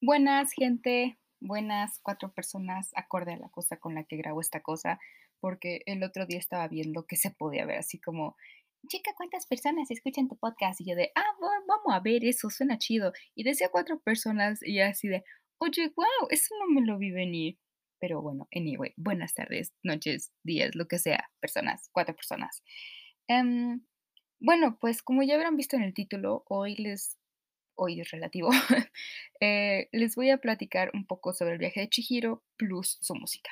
Buenas, gente. Buenas, 4 personas, acorde a la cosa con la que grabo esta cosa, porque el otro día estaba viendo que se podía ver así como, chica, ¿cuántas personas escuchan tu podcast? Y yo de, ah, va- vamos a ver eso, suena chido. Y decía cuatro personas y así de, oye, wow, eso no me lo vi venir. Pero bueno, anyway, buenas tardes, noches, días, lo que sea, personas, cuatro personas. Em, bueno, pues como ya habrán visto en el título, hoy les hoy relativo, eh, les voy a platicar un poco sobre el viaje de Chihiro plus su música.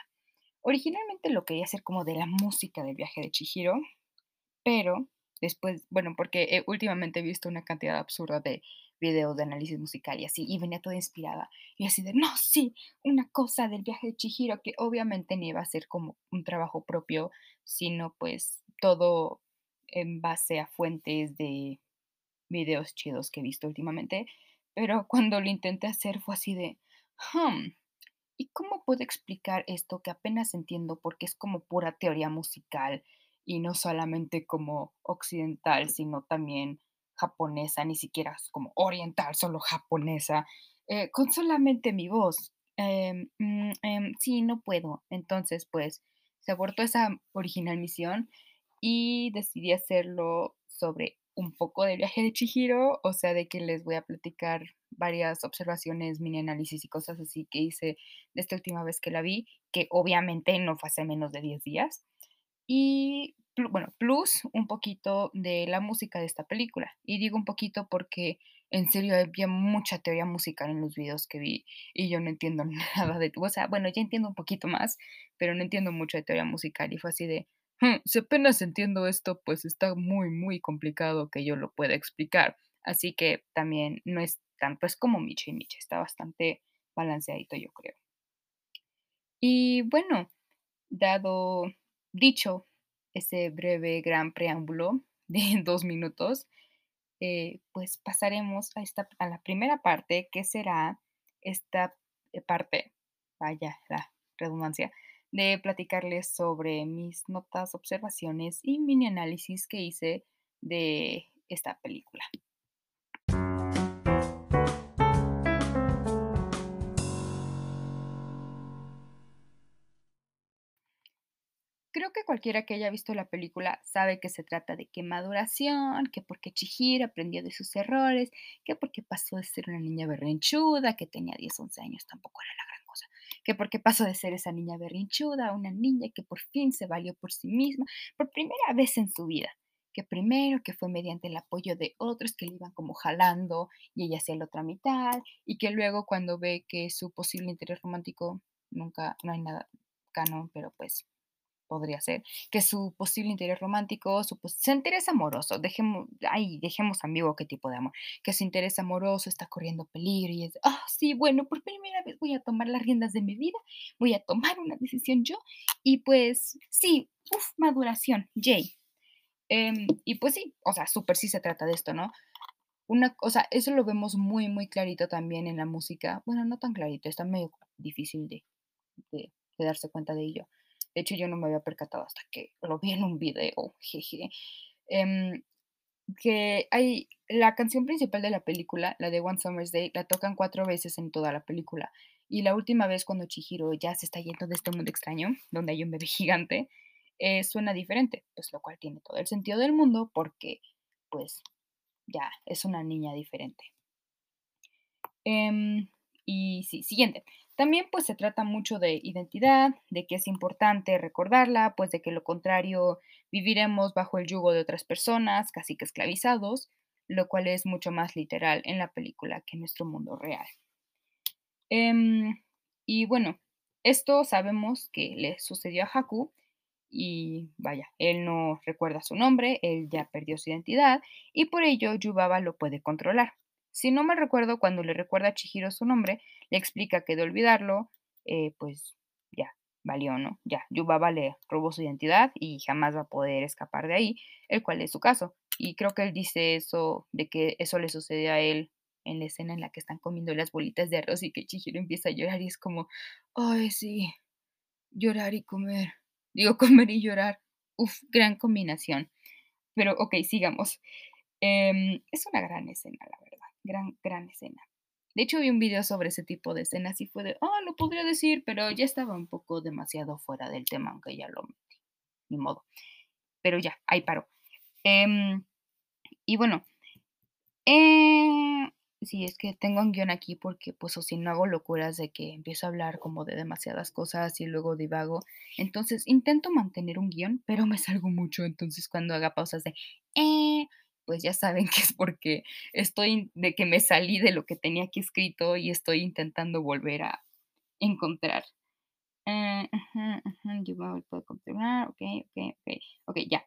Originalmente lo quería hacer como de la música del viaje de Chihiro, pero después, bueno, porque eh, últimamente he visto una cantidad absurda de videos de análisis musical y así, y venía toda inspirada. Y así de, no, sí, una cosa del viaje de Chihiro que obviamente no iba a ser como un trabajo propio, sino pues todo en base a fuentes de videos chidos que he visto últimamente, pero cuando lo intenté hacer fue así de, hmm, ¿y cómo puedo explicar esto que apenas entiendo porque es como pura teoría musical y no solamente como occidental, sino también japonesa, ni siquiera como oriental, solo japonesa, eh, con solamente mi voz? Em, mm, em, sí, no puedo. Entonces, pues, se abortó esa original misión y decidí hacerlo sobre un poco del viaje de Chihiro, o sea, de que les voy a platicar varias observaciones, mini análisis y cosas así que hice de esta última vez que la vi, que obviamente no fue hace menos de 10 días. Y bueno, plus un poquito de la música de esta película. Y digo un poquito porque en serio había mucha teoría musical en los videos que vi y yo no entiendo nada de, o sea, bueno, ya entiendo un poquito más, pero no entiendo mucho de teoría musical y fue así de, "Hmm, si apenas entiendo esto, pues está muy, muy complicado que yo lo pueda explicar. Así que también no es tanto, es como Miche y Miche, está bastante balanceadito, yo creo. Y bueno, Dado dicho ese breve gran preámbulo de 2 minutos, eh, pues pasaremos a esta a la primera parte, que será esta, eh, parte, vaya la redundancia, de platicarles sobre mis notas, observaciones y mini análisis que hice de esta película. Creo que cualquiera que haya visto la película sabe que se trata de que maduración, que porque Chihiro aprendió de sus errores, que porque pasó de ser una niña berrinchuda, que tenía 10, 11 años, tampoco era la gran que porque pasó de ser esa niña berrinchuda a una niña que por fin se valió por sí misma, por primera vez en su vida, que primero que fue mediante el apoyo de otros que le iban como jalando y ella hacía la otra mitad, y que luego cuando ve que su posible interés romántico nunca, no hay nada canon, pero pues podría ser, que su posible interés romántico, su, su interés amoroso, dejemos, ay, dejemos ambiguo qué tipo de amor, que su interés amoroso está corriendo peligro y es, ah, sí, bueno, por primera vez voy a tomar las riendas de mi vida, voy a tomar una decisión yo, y pues sí, uff, maduración, Jay. Em, y pues sí, o sea, súper sí se trata de esto, ¿no? Una cosa, eso lo vemos muy, muy clarito también en la música, bueno, no tan clarito, está medio difícil de darse cuenta de ello. De hecho, yo no me había percatado hasta que lo vi en un video, jeje. Em, que hay la canción principal de la película, la de One Summer's Day, la tocan 4 veces en toda la película. Y la última vez cuando Chihiro ya se está yendo de este mundo extraño, donde hay un bebé gigante, eh, suena diferente, pues lo cual tiene todo el sentido del mundo porque, pues, ya es una niña diferente. Em, y sí, siguiente. También pues se trata mucho de identidad, de que es importante recordarla, pues de que lo contrario viviremos bajo el yugo de otras personas, casi que esclavizados, lo cual es mucho más literal en la película que en nuestro mundo real. Em, y bueno, esto sabemos que le sucedió a Haku y vaya, él no recuerda su nombre, él ya perdió su identidad y por ello Yubaba lo puede controlar. Si no me recuerdo, cuando le recuerda a Chihiro su nombre, le explica que de olvidarlo, eh, pues ya, valió, ¿no? Ya, Yubaba le robó su identidad y jamás va a poder escapar de ahí, el cual es su caso. Y creo que él dice eso, de que eso le sucedió a él en la escena en la que están comiendo las bolitas de arroz y que Chihiro empieza a llorar y es como, ay, sí, llorar y comer. Digo, comer y llorar. Uf, gran combinación. Pero ok, sigamos. Em, es una gran escena, la verdad. Gran, gran escena. De hecho, vi un video sobre ese tipo de escenas y fue de, ah, lo podría decir, pero ya estaba un poco demasiado fuera del tema, aunque ya lo metí. Ni modo. Pero ya, ahí paro. Em, y bueno, eh, sí, es que tengo un guion aquí porque, pues, o si no hago locuras de que empiezo a hablar como de demasiadas cosas y luego divago. Entonces, intento mantener un guion, pero me salgo mucho. Entonces, cuando haga pausas de, eh, pues ya saben que es porque estoy de que me salí de lo que tenía aquí escrito y estoy intentando volver a encontrar. Eh, yo puedo ok, ok, ok, ok, ya.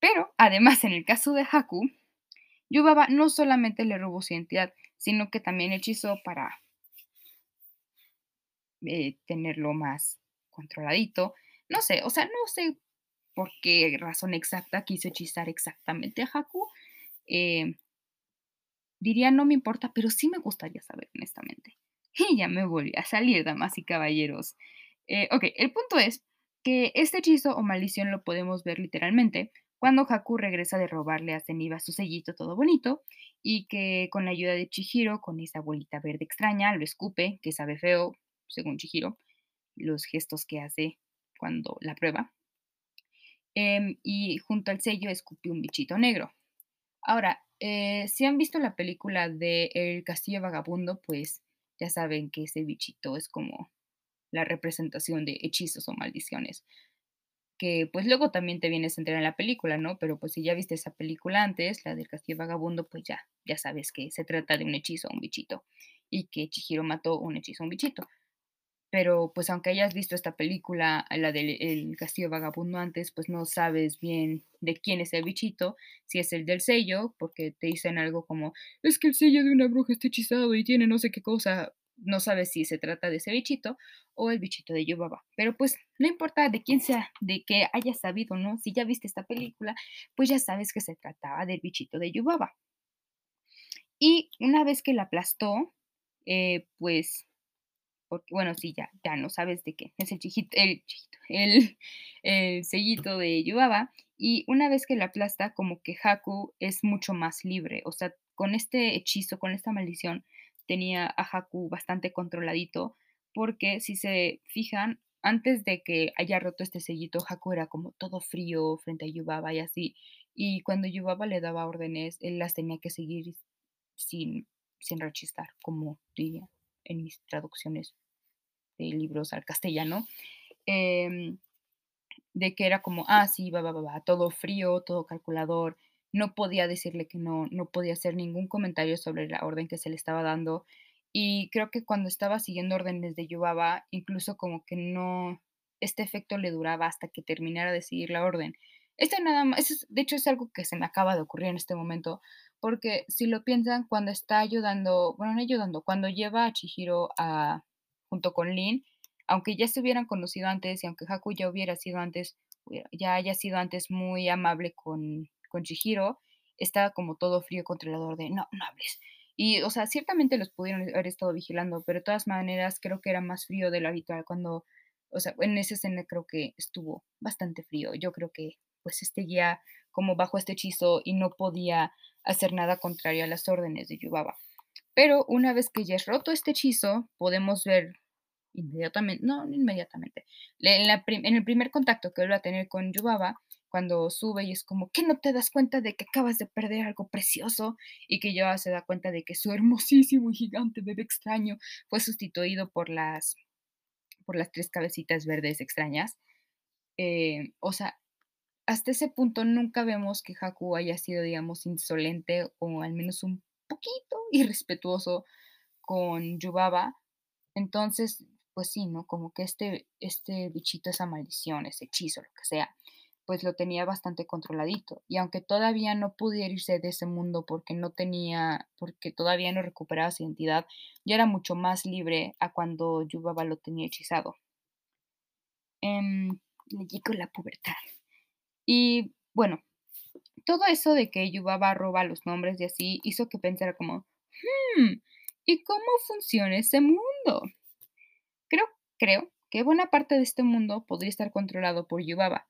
Pero además, en el caso de Haku, Yubaba no solamente le robó su identidad, sino que también hechizó para eh, tenerlo más controladito. No sé, o sea, no sé por qué razón exacta quiso hechizar exactamente a Haku. Eh, diría no me importa, pero sí me gustaría saber, honestamente. Y ya me volví a salir, damas y caballeros. Eh, ok, el punto es que este hechizo o maldición lo podemos ver literalmente cuando Haku regresa de robarle a Zeniba su sellito todo bonito y que con la ayuda de Chihiro, con esa bolita verde extraña, lo escupe, que sabe feo, según Chihiro, los gestos que hace cuando la prueba. Em, y junto al sello escupe un bichito negro. Ahora, eh, si han visto la película de El Castillo Vagabundo, pues ya saben que ese bichito es como la representación de hechizos o maldiciones que pues luego también te vienes a enterar en la película, ¿no? Pero pues si ya viste esa película antes, la del Castillo Vagabundo, pues ya, ya sabes que se trata de un hechizo a un bichito y que Chihiro mató un hechizo a un bichito. Pero pues aunque hayas visto esta película, la del Castillo Vagabundo antes, pues no sabes bien de quién es el bichito, si es el del sello, porque te dicen algo como, es que el sello de una bruja está hechizado y tiene no sé qué cosa, no sabes si se trata de ese bichito o el bichito de Yubaba. Pero pues no importa de quién sea, de que hayas sabido, ¿no? Si ya viste esta película, pues ya sabes que se trataba del bichito de Yubaba. Y una vez que la aplastó, eh, pues, porque, bueno, sí, ya, ya no sabes de qué, es el chiquito, el, el, el sellito de Yubaba. Y una vez que la aplasta, como que Haku es mucho más libre. O sea, con este hechizo, con esta maldición, tenía a Haku bastante controladito, porque si se fijan, antes de que haya roto este sellito, Haku era como todo frío frente a Yubaba y así. Y cuando Yubaba le daba órdenes, él las tenía que seguir sin, sin rechistar, como diría en mis traducciones de libros al castellano. Em, de que era como, ah, sí, va, va, va, todo frío, todo calculador, no podía decirle que no, no podía hacer ningún comentario sobre la orden que se le estaba dando. Y creo que cuando estaba siguiendo órdenes de Yubaba, incluso como que no, este efecto le duraba hasta que terminara de seguir la orden. Este nada más, de hecho es algo que se me acaba de ocurrir en este momento, porque si lo piensan, cuando está ayudando, bueno, no ayudando, cuando lleva a Chihiro a, junto con Lin, aunque ya se hubieran conocido antes y aunque Haku ya hubiera sido antes, ya haya sido antes muy amable con, con Chihiro, estaba como todo frío controlador de no, no hables. Y, o sea, ciertamente los pudieron haber estado vigilando, pero de todas maneras creo que era más frío de lo habitual cuando, o sea, en esa escena creo que estuvo bastante frío. Yo creo que pues este guía como bajo este hechizo y no podía hacer nada contrario a las órdenes de Yubaba. Pero una vez que ya es roto este hechizo, podemos ver inmediatamente, no, inmediatamente, en, el primer contacto que él va a tener con Yubaba, cuando sube y es como que no te das cuenta de que acabas de perder algo precioso y que ya se da cuenta de que su hermosísimo y gigante bebé extraño fue sustituido por las por las tres cabecitas verdes extrañas. Eh, o sea, hasta ese punto nunca vemos que Haku haya sido, digamos, insolente o al menos un poquito irrespetuoso con Yubaba. Entonces, pues sí, ¿no? Como que este, este bichito, esa maldición, ese hechizo, lo que sea, pues lo tenía bastante controladito. Y aunque todavía no pudiera irse de ese mundo porque no tenía, porque todavía no recuperaba su identidad, ya era mucho más libre a cuando Yubaba lo tenía hechizado. Em, le llegó la pubertad. Y bueno, todo eso de que Yubaba roba los nombres y así hizo que pensara como, hmm, ¿y cómo funciona ese mundo? Creo, creo que buena parte de este mundo podría estar controlado por Yubaba,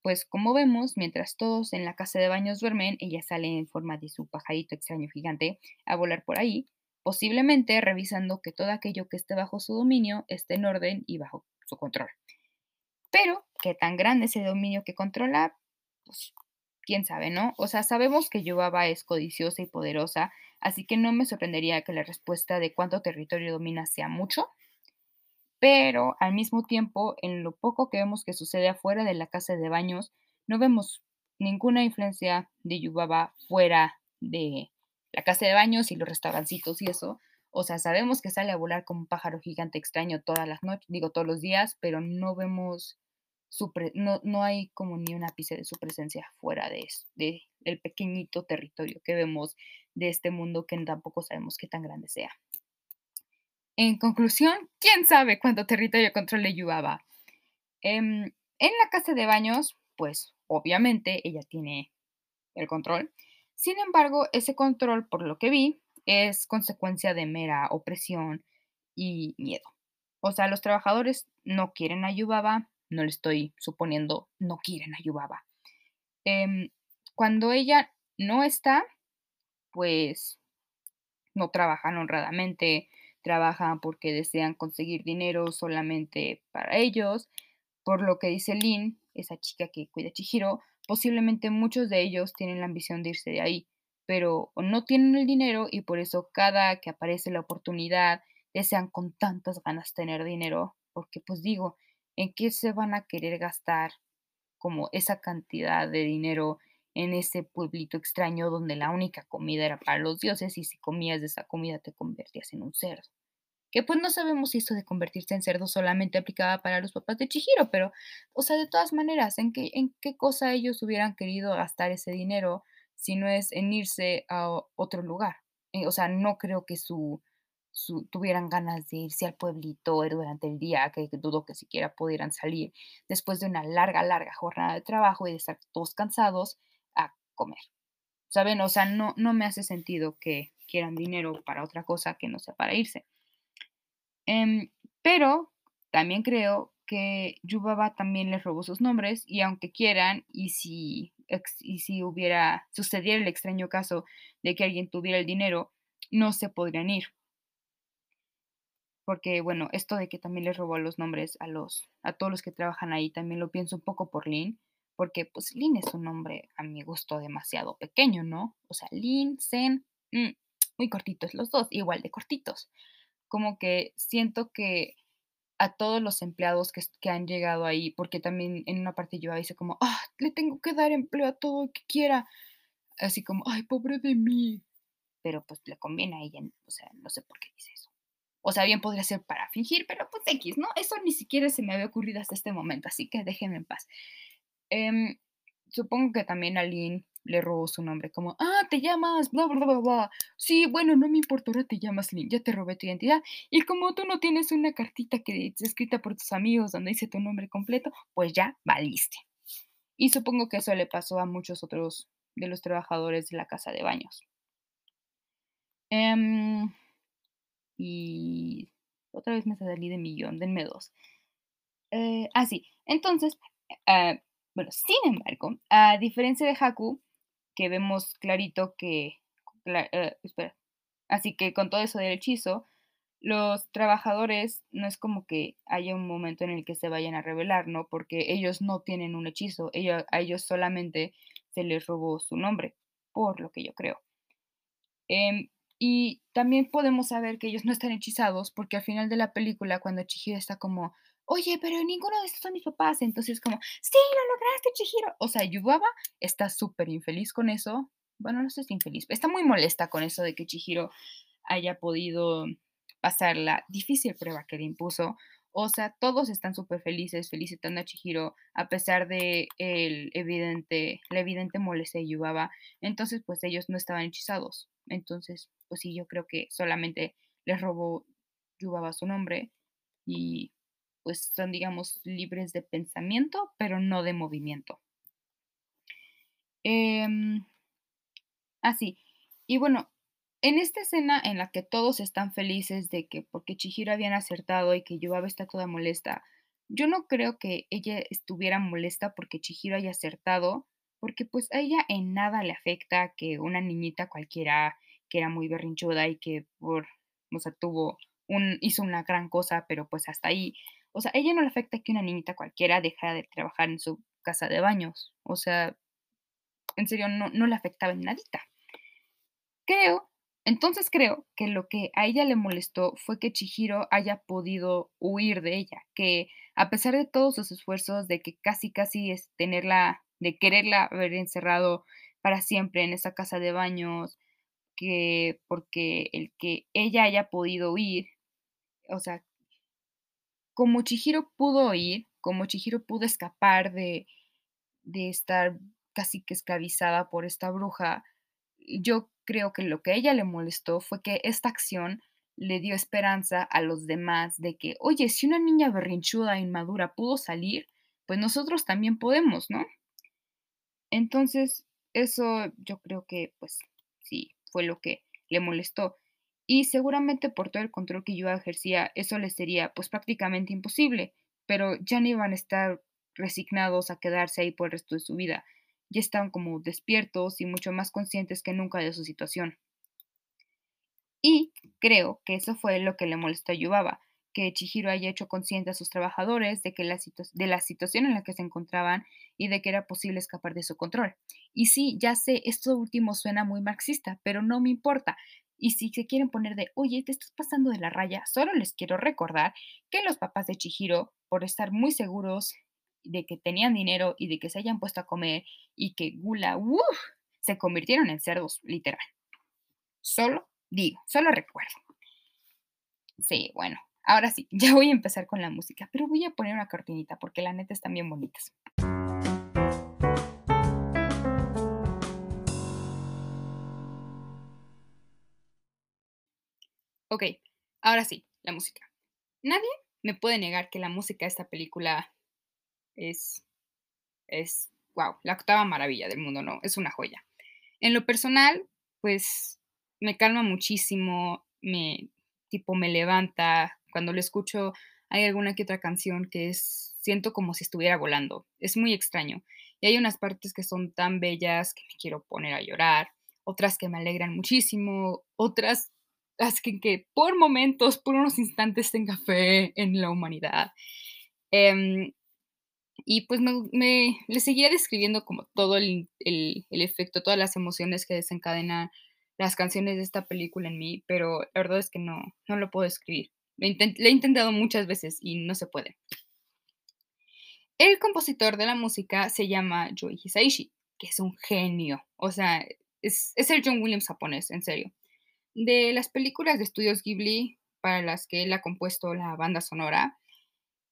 pues como vemos, mientras todos en la casa de baños duermen, ella sale en forma de su pajarito extraño gigante a volar por ahí, posiblemente revisando que todo aquello que esté bajo su dominio esté en orden y bajo su control. Pero, ¿qué tan grande es el dominio que controla? Pues, quién sabe, ¿no? O sea, sabemos que Yubaba es codiciosa y poderosa, así que no me sorprendería que la respuesta de cuánto territorio domina sea mucho, pero al mismo tiempo, en lo poco que vemos que sucede afuera de la casa de baños, no vemos ninguna influencia de Yubaba fuera de la casa de baños y los restaurancitos y eso. O sea, sabemos que sale a volar como un pájaro gigante extraño todas las noches, digo todos los días, pero no vemos no, no, hay como ni una ápice de su presencia fuera de, de el pequeñito territorio que vemos de este mundo que tampoco sabemos qué tan grande sea. En conclusión, ¿quién sabe cuánto territorio controle Yubaba? Em, en la casa de baños, pues obviamente ella tiene el control. Sin embargo, ese control, por lo que vi, es consecuencia de mera opresión y miedo. O sea, los trabajadores no quieren a Yubaba, no le estoy suponiendo, no quieren a Yubaba. Em, cuando ella no está, pues no trabajan honradamente, trabajan porque desean conseguir dinero solamente para ellos. Por lo que dice Lynn, esa chica que cuida a Chihiro, posiblemente muchos de ellos tienen la ambición de irse de ahí, pero no tienen el dinero y por eso cada que aparece la oportunidad desean con tantas ganas tener dinero, porque pues digo, ¿en qué se van a querer gastar como esa cantidad de dinero en ese pueblito extraño donde la única comida era para los dioses y si comías de esa comida te convertías en un cerdo? que pues no sabemos si esto de convertirse en cerdo solamente aplicaba para los papás de Chihiro, pero, o sea, de todas maneras, ¿en qué, en qué cosa ellos hubieran querido gastar ese dinero si no es en irse a otro lugar? Eh, o sea, no creo que su, tuvieran ganas de irse al pueblito durante el día, que dudo que siquiera pudieran salir después de una larga, larga jornada de trabajo y de estar todos cansados a comer. ¿Saben? O sea, no, no me hace sentido que quieran dinero para otra cosa que no sea para irse. Em, pero también creo que Yubaba también les robó sus nombres y aunque quieran y si, y si hubiera sucediera el extraño caso de que alguien tuviera el dinero, no se podrían ir. Porque bueno, esto de que también les robó los nombres a los a todos los que trabajan ahí también lo pienso un poco por Lin, porque pues Lin es un nombre a mi gusto demasiado pequeño, ¿no? O sea, Lin, Zen, mm, muy cortitos los dos, igual de cortitos como que siento que a todos los empleados que, que, han llegado ahí, porque también en una parte yo dice como, ah, le tengo que dar empleo a todo el que quiera, así como, ay, pobre de mí, pero pues le conviene a ella, o sea, no sé por qué dice eso. O sea, bien podría ser para fingir, pero pues X, ¿no? Eso ni siquiera se me había ocurrido hasta este momento, así que déjenme en paz. Em, supongo que también Aline le robó su nombre, como, ah, te llamas, bla, bla, bla, bla. Sí, bueno, no me importa, ahora te llamas Lin, ya te robé tu identidad. Y como tú no tienes una cartita que es escrita por tus amigos donde dice tu nombre completo, pues ya valiste. Y supongo que eso le pasó a muchos otros de los trabajadores de la casa de baños. Em, y otra vez me salí de millón, denme dos. Eh, ah, sí, entonces, eh, bueno, sin embargo, a diferencia de Haku, que vemos clarito que, eh, espera, así que con todo eso del hechizo, los trabajadores no es como que haya un momento en el que se vayan a revelar, ¿no? Porque ellos no tienen un hechizo, ellos, a ellos solamente se les robó su nombre, por lo que yo creo. Em, y también podemos saber que ellos no están hechizados porque al final de la película, cuando Chihiro está como, oye, pero ninguno de estos son mis papás. Entonces, como, sí, lo lograste, Chihiro. O sea, Yubaba está súper infeliz con eso. Bueno, no sé si infeliz, está muy molesta con eso de que Chihiro haya podido pasar la difícil prueba que le impuso. O sea, todos están súper felices, felicitando a Chihiro, a pesar de el evidente, la evidente molestia de Yubaba. Entonces, pues ellos no estaban hechizados. Entonces, pues sí, yo creo que solamente les robó Yubaba su nombre y pues son, digamos, libres de pensamiento, pero no de movimiento. Eh, así. Y bueno, en esta escena en la que todos están felices de que porque Chihiro habían acertado y que Yubaba está toda molesta, yo no creo que ella estuviera molesta porque Chihiro haya acertado, porque pues a ella en nada le afecta que una niñita cualquiera que era muy berrinchuda y que por, o sea, tuvo un, hizo una gran cosa, pero pues hasta ahí. O sea, a ella no le afecta que una niñita cualquiera dejara de trabajar en su casa de baños. O sea, en serio, no, no le afectaba en nadita. Creo, entonces creo que lo que a ella le molestó fue que Chihiro haya podido huir de ella, que a pesar de todos sus esfuerzos de que casi casi es tenerla, de quererla haber encerrado para siempre en esa casa de baños, que porque el que ella haya podido huir, o sea, como Chihiro pudo huir, como Chihiro pudo escapar de, de estar casi que esclavizada por esta bruja, yo creo que lo que a ella le molestó fue que esta acción le dio esperanza a los demás de que, oye, si una niña berrinchuda e inmadura pudo salir, pues nosotros también podemos, ¿no? Entonces, eso yo creo que, pues, sí, fue lo que le molestó. Y seguramente por todo el control que yo ejercía, eso le sería, pues, prácticamente imposible, pero ya no iban a estar resignados a quedarse ahí por el resto de su vida ya estaban como despiertos y mucho más conscientes que nunca de su situación. Y creo que eso fue lo que le molestó a Yubaba, que Chihiro haya hecho consciente a sus trabajadores de, que la de la situación en la que se encontraban y de que era posible escapar de su control. Y sí, ya sé, esto último suena muy marxista, pero no me importa. Y si se quieren poner de, oye, te estás pasando de la raya, solo les quiero recordar que los papás de Chihiro, por estar muy seguros de que tenían dinero y de que se hayan puesto a comer y que gula, uff, se convirtieron en cerdos, literal. Solo digo, solo recuerdo. Sí, bueno, ahora sí, ya voy a empezar con la música, pero voy a poner una cortinita porque la neta están bien bonitas. Ok, ahora sí, la música. Nadie me puede negar que la música de esta película es, es, wow, la octava maravilla del mundo, ¿no? Es una joya. En lo personal, pues me calma muchísimo, me, tipo, me levanta. Cuando lo escucho, hay alguna que otra canción que es, siento como si estuviera volando. Es muy extraño. Y hay unas partes que son tan bellas que me quiero poner a llorar, otras que me alegran muchísimo, otras que, que por momentos, por unos instantes tenga fe en la humanidad. Eh, y pues me, le seguía describiendo como todo el, efecto, todas las emociones que desencadenan las canciones de esta película en mí, pero la verdad es que no, no lo puedo escribir. Lo, he intentado muchas veces y no se puede. El compositor de la música se llama Joe Hisaishi, que es un genio. O sea, es, es el John Williams japonés, en serio. De las películas de estudios Ghibli para las que él ha compuesto la banda sonora,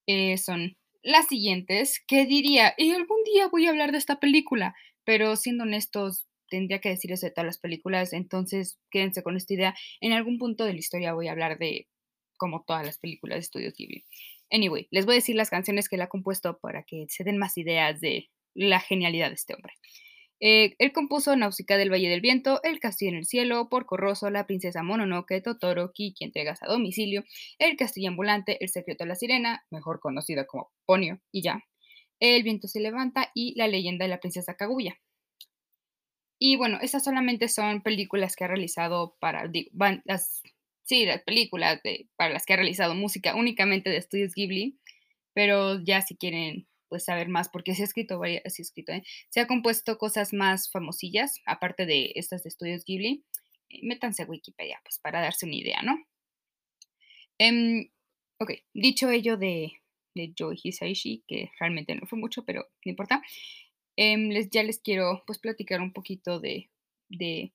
eh, son las siguientes, que diría, y algún día voy a hablar de esta película, pero siendo honestos, tendría que decir eso de todas las películas, entonces quédense con esta idea. En algún punto de la historia voy a hablar de como todas las películas de Estudios Ghibli. Anyway, les voy a decir las canciones que él ha compuesto para que se den más ideas de la genialidad de este hombre. Eh, él compuso Náusica del Valle del Viento, El Castillo en el Cielo, Porco Rosso, La Princesa Mononoke, Totoro, Kiki Entregas a Domicilio, El Castillo Ambulante, El Secreto de la Sirena, mejor conocida como Ponio, y ya, El Viento se Levanta y La Leyenda de la Princesa Kaguya. Y bueno, esas solamente son películas que ha realizado para las, sí, las películas para las que ha realizado música únicamente de estudios Ghibli, pero ya si quieren pues saber más, porque se ha escrito varias, se ha, escrito, ¿eh? se ha compuesto cosas más famosillas, aparte de estas de estudios Ghibli. Eh, métanse a Wikipedia, pues para darse una idea, ¿no? Em, ok, dicho ello de, de Joe Hisaishi, que realmente no fue mucho, pero no importa, em, les, ya les quiero pues platicar un poquito de, de,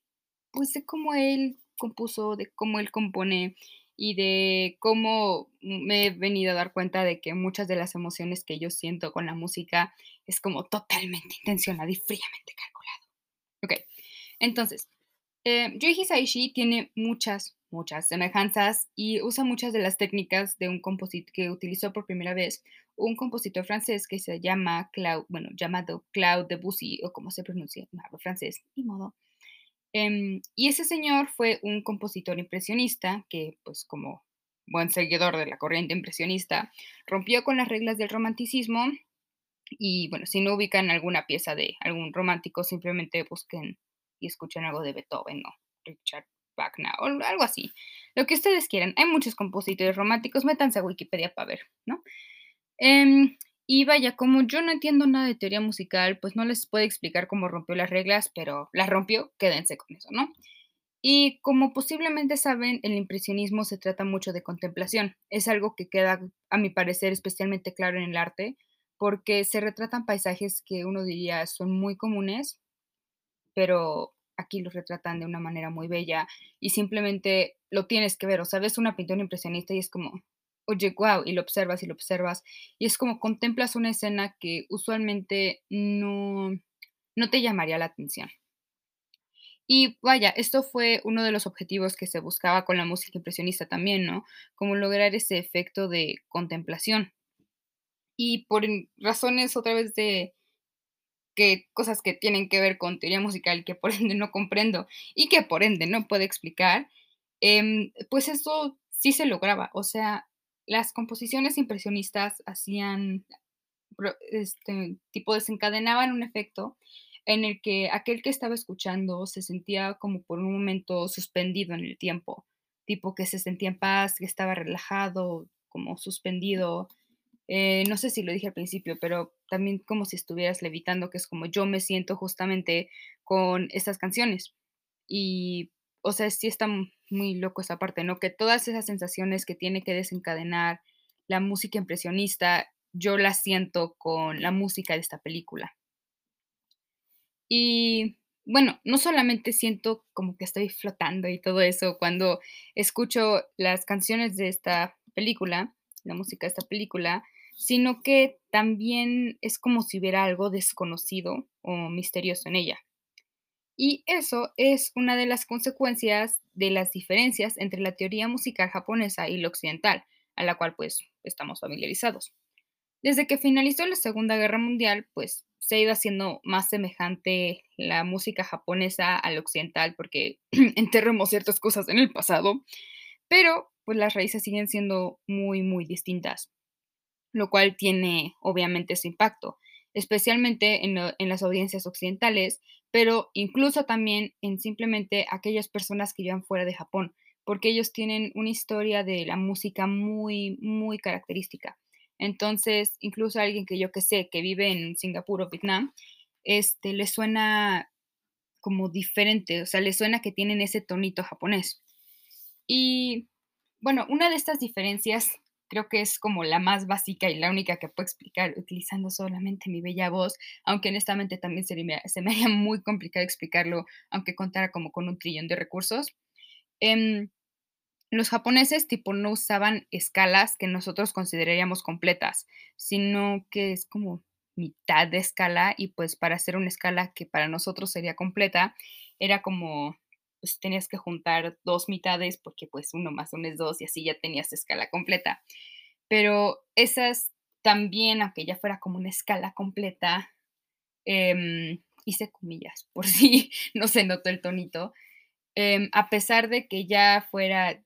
pues de cómo él compuso, de cómo él compone y de cómo me he venido a dar cuenta de que muchas de las emociones que yo siento con la música es como totalmente intencionada y fríamente calculado. Ok, entonces, eh, Hisaishi tiene muchas, muchas semejanzas y usa muchas de las técnicas de un compositor que utilizó por primera vez un compositor francés que se llama Claude, bueno, llamado Claude Debussy o como se pronuncia, no francés, ni modo. Em, y ese señor fue un compositor impresionista que, pues como buen seguidor de la corriente impresionista, rompió con las reglas del romanticismo y bueno, si no ubican alguna pieza de algún romántico, simplemente busquen y escuchen algo de Beethoven o Richard Wagner o algo así. Lo que ustedes quieran. Hay muchos compositores románticos, métanse a Wikipedia para ver, ¿no? Em, y vaya, como yo no entiendo nada de teoría musical, pues no les puedo explicar cómo rompió las reglas, pero las rompió, quédense con eso, ¿no? Y como posiblemente saben, el impresionismo se trata mucho de contemplación. Es algo que queda, a mi parecer, especialmente claro en el arte, porque se retratan paisajes que uno diría son muy comunes, pero aquí los retratan de una manera muy bella y simplemente lo tienes que ver. O sea, ves una pintura impresionista y es como, oye, wow, y lo observas y lo observas. Y es como contemplas una escena que usualmente no, no te llamaría la atención. Y vaya, esto fue uno de los objetivos que se buscaba con la música impresionista también, ¿no? Como lograr ese efecto de contemplación. Y por razones otra vez de que cosas que tienen que ver con teoría musical que por ende no comprendo y que por ende no puedo explicar, em, pues eso sí se lograba. O sea, las composiciones impresionistas hacían, este, tipo desencadenaban un efecto en el que aquel que estaba escuchando se sentía como por un momento suspendido en el tiempo, tipo que se sentía en paz, que estaba relajado, como suspendido. Eh, no sé si lo dije al principio, pero también como si estuvieras levitando, que es como yo me siento justamente con estas canciones. Y, o sea, sí está muy loco esa parte, ¿no? Que todas esas sensaciones que tiene que desencadenar la música impresionista, yo las siento con la música de esta película. Y bueno, no solamente siento como que estoy flotando y todo eso cuando escucho las canciones de esta película, la música de esta película, sino que también es como si hubiera algo desconocido o misterioso en ella. Y eso es una de las consecuencias de las diferencias entre la teoría musical japonesa y la occidental, a la cual pues estamos familiarizados. Desde que finalizó la Segunda Guerra Mundial, pues se ha ido haciendo más semejante la música japonesa al occidental porque enterramos ciertas cosas en el pasado, pero pues las raíces siguen siendo muy, muy distintas, lo cual tiene obviamente su impacto, especialmente en, en las audiencias occidentales, pero incluso también en simplemente aquellas personas que vivan fuera de Japón, porque ellos tienen una historia de la música muy, muy característica. Entonces, incluso alguien que yo que sé, que vive en Singapur o Vietnam, este, le suena como diferente, o sea, le suena que tienen ese tonito japonés. Y bueno, una de estas diferencias creo que es como la más básica y la única que puedo explicar utilizando solamente mi bella voz, aunque honestamente también se me, haría muy complicado explicarlo, aunque contara como con un trillón de recursos. Em, los japoneses tipo no usaban escalas que nosotros consideraríamos completas, sino que es como mitad de escala y pues para hacer una escala que para nosotros sería completa, era como pues tenías que juntar dos mitades porque pues uno más uno es dos y así ya tenías escala completa. Pero esas también, aunque ya fuera como una escala completa, em, hice comillas por si no se notó el tonito, em, a pesar de que ya fuera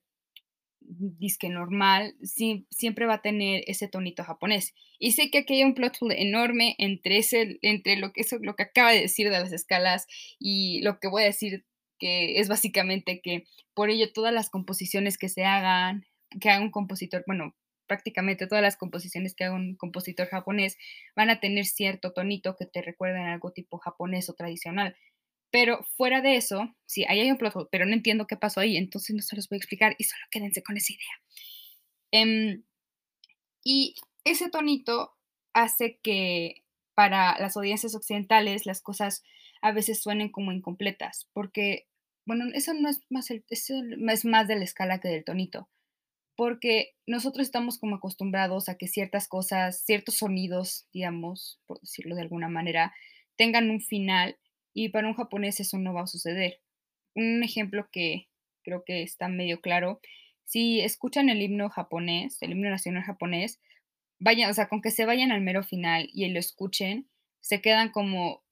disque normal, siempre va a tener ese tonito japonés. Y sé que aquí hay un plot hole enorme entre, ese, entre lo, que, eso, lo que acaba de decir de las escalas y lo que voy a decir, que es básicamente que por ello todas las composiciones que se hagan, que haga un compositor, bueno, prácticamente todas las composiciones que haga un compositor japonés van a tener cierto tonito que te recuerden algo tipo japonés o tradicional. Pero fuera de eso, sí, ahí hay un plot pero no entiendo qué pasó ahí, entonces no se los voy a explicar y solo quédense con esa idea. Em, y ese tonito hace que para las audiencias occidentales las cosas a veces suenen como incompletas, porque, bueno, eso no es más, eso es más de la escala que del tonito, porque nosotros estamos como acostumbrados a que ciertas cosas, ciertos sonidos, digamos, por decirlo de alguna manera, tengan un final y para un japonés eso no va a suceder. Un ejemplo que creo que está medio claro, si escuchan el himno japonés, el himno nacional japonés, vayan, o sea, con que se vayan al mero final y lo escuchen, se quedan como,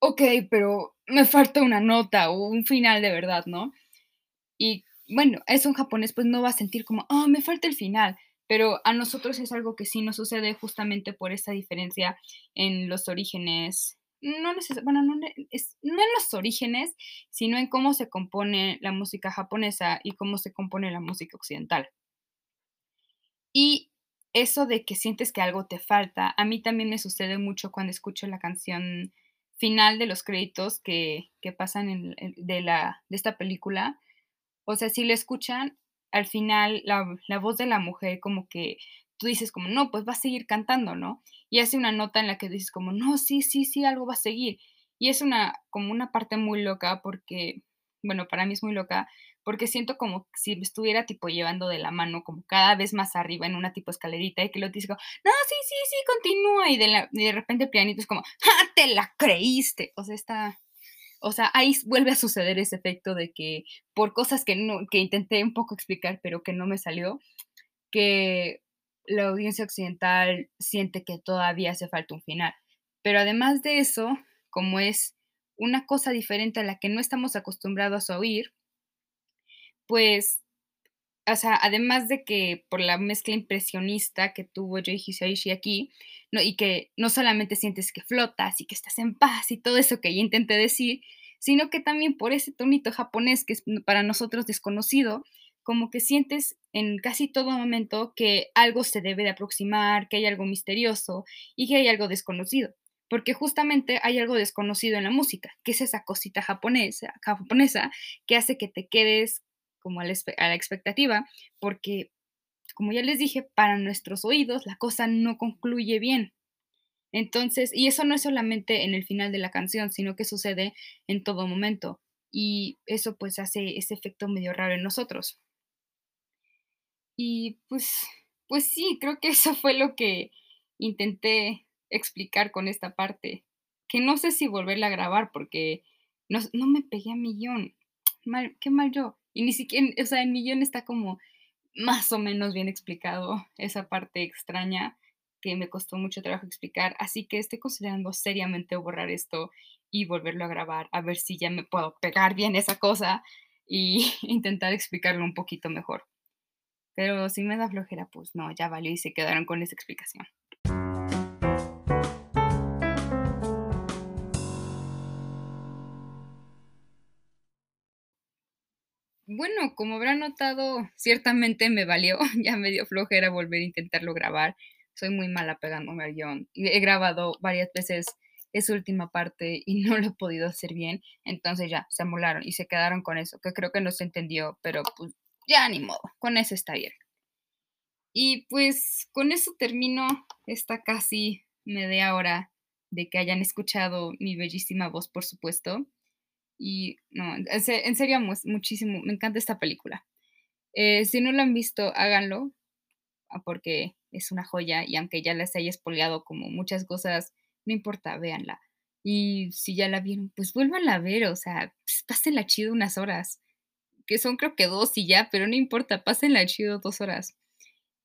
ok, pero me falta una nota o un final de verdad, ¿no? Y bueno, eso un japonés pues no va a sentir como, oh, me falta el final, pero a nosotros es algo que sí nos sucede justamente por esa diferencia en los orígenes no bueno, no es no en los orígenes, sino en cómo se compone la música japonesa y cómo se compone la música occidental. Y eso de que sientes que algo te falta, a mí también me sucede mucho cuando escucho la canción final de los créditos que, que pasan de, la, de esta película. O sea, si lo escuchan, al final la, la, voz de la mujer como que tú dices como, no, pues va a seguir cantando, ¿no? Y hace una nota en la que dices como, no, sí, sí, sí, algo va a seguir. Y es una, como una parte muy loca porque, bueno, para mí es muy loca, porque siento como si me estuviera tipo llevando de la mano como cada vez más arriba en una tipo escalerita y que lo digo, no, sí, sí, sí, continúa y de, la, de repente el pianito es como, ¡ja, te la creíste! O sea, está, o sea, ahí vuelve a suceder ese efecto de que por cosas que, no, que intenté un poco explicar pero que no me salió, que la audiencia occidental siente que todavía hace falta un final. Pero además de eso, como es una cosa diferente a la que no estamos acostumbrados a oír, pues, o sea, además de que por la mezcla impresionista que tuvo Joy Hisaishi aquí, no, y que no solamente sientes que flotas y que estás en paz y todo eso que ya intenté decir, sino que también por ese tonito japonés que es para nosotros desconocido, como que sientes en casi todo momento que algo se debe de aproximar, que hay algo misterioso y que hay algo desconocido. Porque justamente hay algo desconocido en la música, que es esa cosita japonesa, japonesa que hace que te quedes como a la, expectativa, porque, como ya les dije, para nuestros oídos la cosa no concluye bien. Entonces, y eso no es solamente en el final de la canción, sino que sucede en todo momento. Y eso pues hace ese efecto medio raro en nosotros. Y pues, pues sí, creo que eso fue lo que intenté explicar con esta parte. Que no sé si volverla a grabar porque no, no me pegué a millón. Mal, qué mal yo. Y ni siquiera, o sea, en Millón está como más o menos bien explicado esa parte extraña que me costó mucho trabajo explicar. Así que estoy considerando seriamente borrar esto y volverlo a grabar, a ver si ya me puedo pegar bien esa cosa y intentar explicarlo un poquito mejor. Pero si me da flojera, pues no, ya valió y se quedaron con esa explicación. Bueno, como habrán notado, ciertamente me valió, ya me dio flojera volver a intentarlo grabar. Soy muy mala pegándome al guion. He grabado varias veces esa última parte y no lo he podido hacer bien. Entonces ya, se amolaron y se quedaron con eso, que creo que no se entendió, pero pues ya ni modo, con eso está bien. Y pues con eso termino esta casi media hora de que hayan escuchado mi bellísima voz, por supuesto. Y no, en serio, muchísimo, me encanta esta película. Eh, si no la han visto, háganlo, ah, porque es una joya y aunque ya les haya espoleado como muchas cosas, no importa, véanla. Y si ya la vieron, pues vuélvanla a ver, o sea, pues, pásenla chido unas horas, que son creo que dos y ya, pero no importa, pásenla chido dos horas.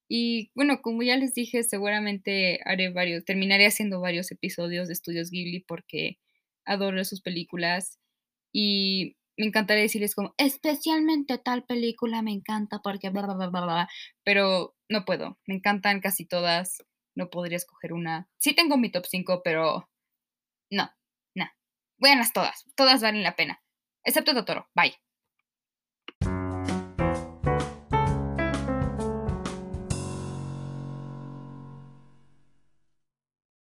Y bueno, como ya les dije, seguramente haré varios, terminaré haciendo varios episodios de Estudios Ghibli porque adoro sus películas y me encantaría decirles como, especialmente tal película me encanta porque bla, bla, bla, bla, bla, pero no puedo, me encantan casi todas, no podría escoger una. Sí tengo mi top 5, pero no, no. Véanlas todas, todas valen la pena, excepto Totoro, bye.